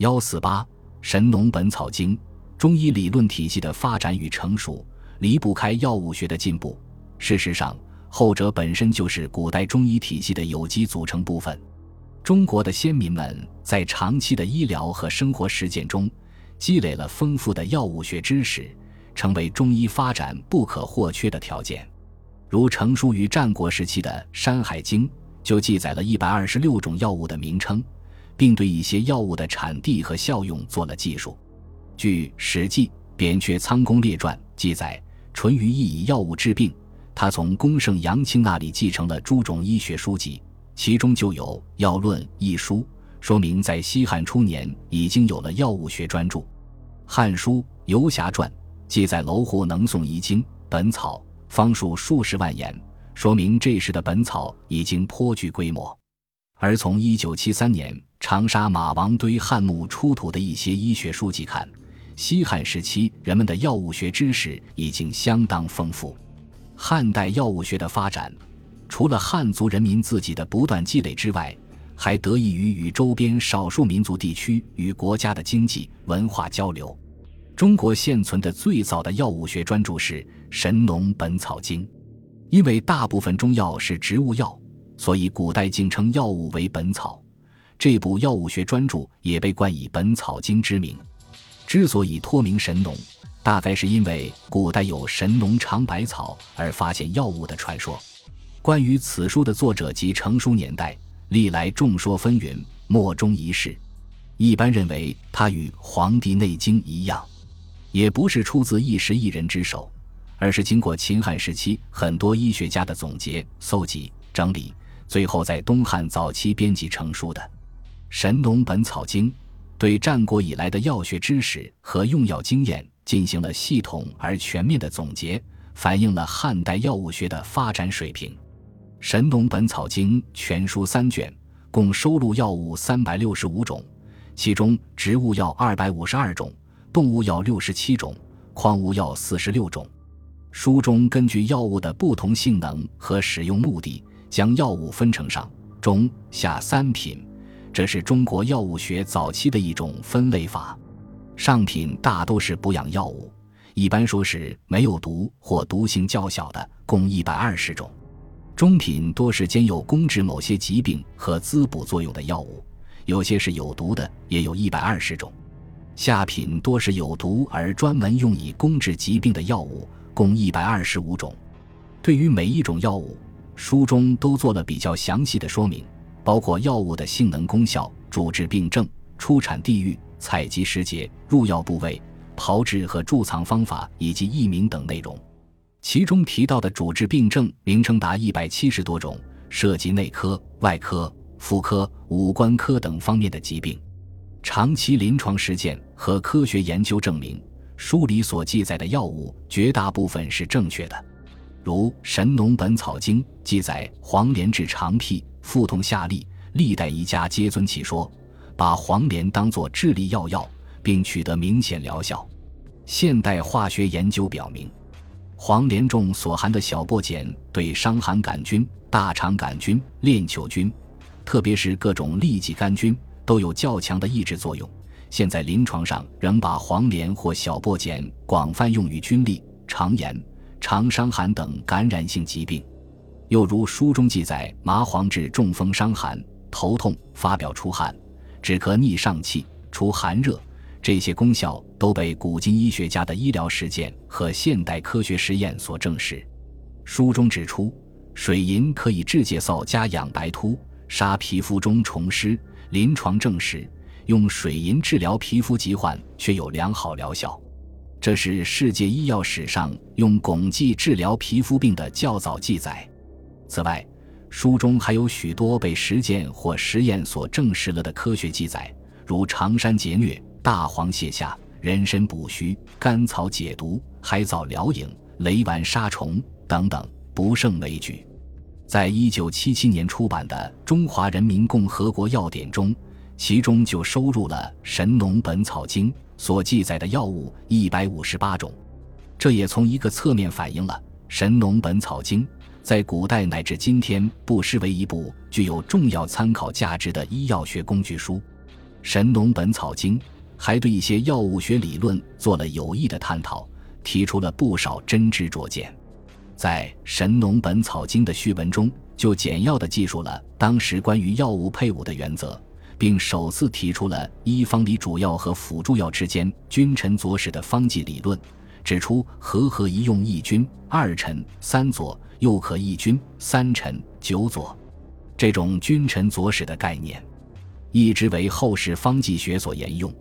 幺四八《神农本草经》，中医理论体系的发展与成熟离不开药物学的进步。事实上，后者本身就是古代中医体系的有机组成部分。中国的先民们在长期的医疗和生活实践中，积累了丰富的药物学知识，成为中医发展不可或缺的条件。如成书于战国时期的《山海经》，就记载了一百二十六种药物的名称，并对一些药物的产地和效用做了记述。据《史记·扁鹊仓公列传》记载，淳于意以药物治病，他从公圣杨清那里继承了诸种医学书籍。其中就有《药论》一书，说明在西汉初年已经有了药物学专著。《汉书·游侠传》记载楼户能诵遗经、本草，方数数十万言，说明这时的本草已经颇具规模。而从1973年长沙马王堆汉墓出土的一些医学书籍看，西汉时期人们的药物学知识已经相当丰富。汉代药物学的发展。除了汉族人民自己的不断积累之外，还得益于与周边少数民族地区与国家的经济文化交流。中国现存的最早的药物学专著是《神农本草经》，因为大部分中药是植物药，所以古代竟称药物为本草。这部药物学专著也被冠以《本草经》之名。之所以托名神农，大概是因为古代有神农尝百草而发现药物的传说。关于此书的作者及成书年代，历来众说纷纭，莫衷一是。一般认为，它与《黄帝内经》一样，也不是出自一时一人之手，而是经过秦汉时期很多医学家的总结、搜集、整理，最后在东汉早期编辑成书的《神农本草经》，对战国以来的药学知识和用药经验进行了系统而全面的总结，反映了汉代药物学的发展水平。《神农本草经》全书三卷，共收录药物三百六十五种，其中植物药二百五十二种，动物药六十七种，矿物药四十六种。书中根据药物的不同性能和使用目的，将药物分成上、中、下三品，这是中国药物学早期的一种分类法。上品大都是补养药物，一般说是没有毒或毒性较小的，共一百二十种。中品多是兼有攻治某些疾病和滋补作用的药物，有些是有毒的，也有一百二十种。下品多是有毒而专门用以攻治疾病的药物，共一百二十五种。对于每一种药物，书中都做了比较详细的说明，包括药物的性能、功效、主治病症、出产地域、采集时节、入药部位、炮制和贮藏方法以及译名等内容。其中提到的主治病症名称达一百七十多种，涉及内科、外科、妇科、五官科等方面的疾病。长期临床实践和科学研究证明，书里所记载的药物绝大部分是正确的。如《神农本草经》记载，黄连治肠癖、腹痛下痢，历代医家皆遵其说，把黄连当作治理药药，并取得明显疗效。现代化学研究表明。黄连中所含的小檗碱对伤寒杆菌、大肠杆菌、链球菌，特别是各种痢疾杆菌，都有较强的抑制作用。现在临床上仍把黄连或小檗碱广泛用于菌痢、肠炎、肠伤寒等感染性疾病。又如书中记载，麻黄治中风伤寒、头痛、发表出汗、止咳逆上气、除寒热。这些功效都被古今医学家的医疗实践和现代科学实验所证实。书中指出，水银可以治疥痨加养白秃，杀皮肤中虫虱。临床证实，用水银治疗皮肤疾患却有良好疗效。这是世界医药史上用汞剂治疗皮肤病的较早记载。此外，书中还有许多被实践或实验所证实了的科学记载，如长山截疟。大黄泻下、人参补虚、甘草解毒、海藻疗影、雷丸杀虫等等，不胜枚举。在一九七七年出版的《中华人民共和国药典》中，其中就收录了《神农本草经》所记载的药物一百五十八种。这也从一个侧面反映了《神农本草经》在古代乃至今天不失为一部具有重要参考价值的医药学工具书。神农本草经》还对一些药物学理论做了有益的探讨，提出了不少真知灼见。在《神农本草经》的序文中，就简要地记述了当时关于药物配伍的原则，并首次提出了医方里主药和辅助药之间君臣佐使的方剂理论，指出合合一用一君二臣三佐，又可一君三臣九佐。这种君臣佐使的概念，一直为后世方剂学所沿用。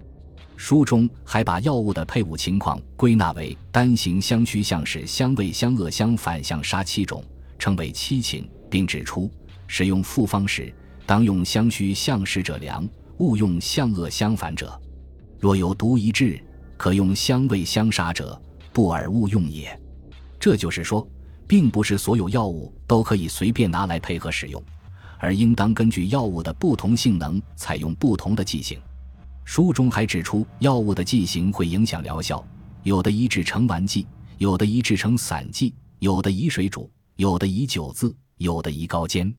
书中还把药物的配伍情况归纳为单行相虚相使相味相恶相反相杀七种，称为七情，并指出使用复方时，当用相虚相使者良，勿用相恶相反者。若有独一治，可用相味相杀者，不尔勿用也。这就是说，并不是所有药物都可以随便拿来配合使用，而应当根据药物的不同性能，采用不同的剂型。书中还指出，药物的剂型会影响疗效，有的宜制成丸剂，有的宜制成散剂，有的宜水煮，有的宜酒渍，有的宜高煎。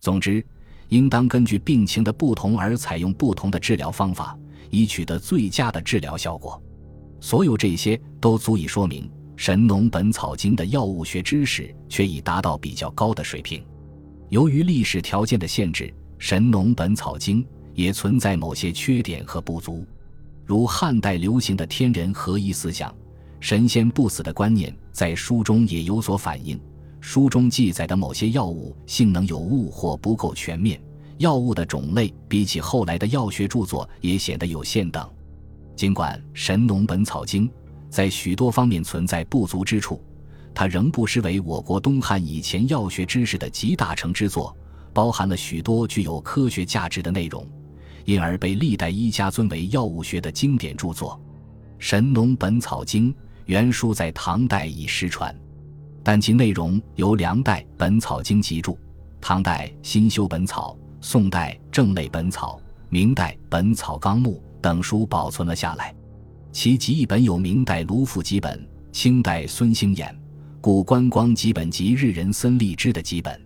总之，应当根据病情的不同而采用不同的治疗方法，以取得最佳的治疗效果。所有这些都足以说明，《神农本草经》的药物学知识却已达到比较高的水平。由于历史条件的限制，《神农本草经》。也存在某些缺点和不足，如汉代流行的天人合一思想、神仙不死的观念，在书中也有所反映。书中记载的某些药物性能有误或不够全面，药物的种类比起后来的药学著作也显得有限等。尽管《神农本草经》在许多方面存在不足之处，它仍不失为我国东汉以前药学知识的集大成之作，包含了许多具有科学价值的内容。因而被历代医家尊为药物学的经典著作，《神农本草经》原书在唐代已失传，但其内容由梁代《本草经集注》、唐代《新修本草》、宋代《正类本草》、明代《本草纲目》等书保存了下来。其集译本有明代卢浮辑本、清代孙兴衍、古观光集本及日人森立之的集本。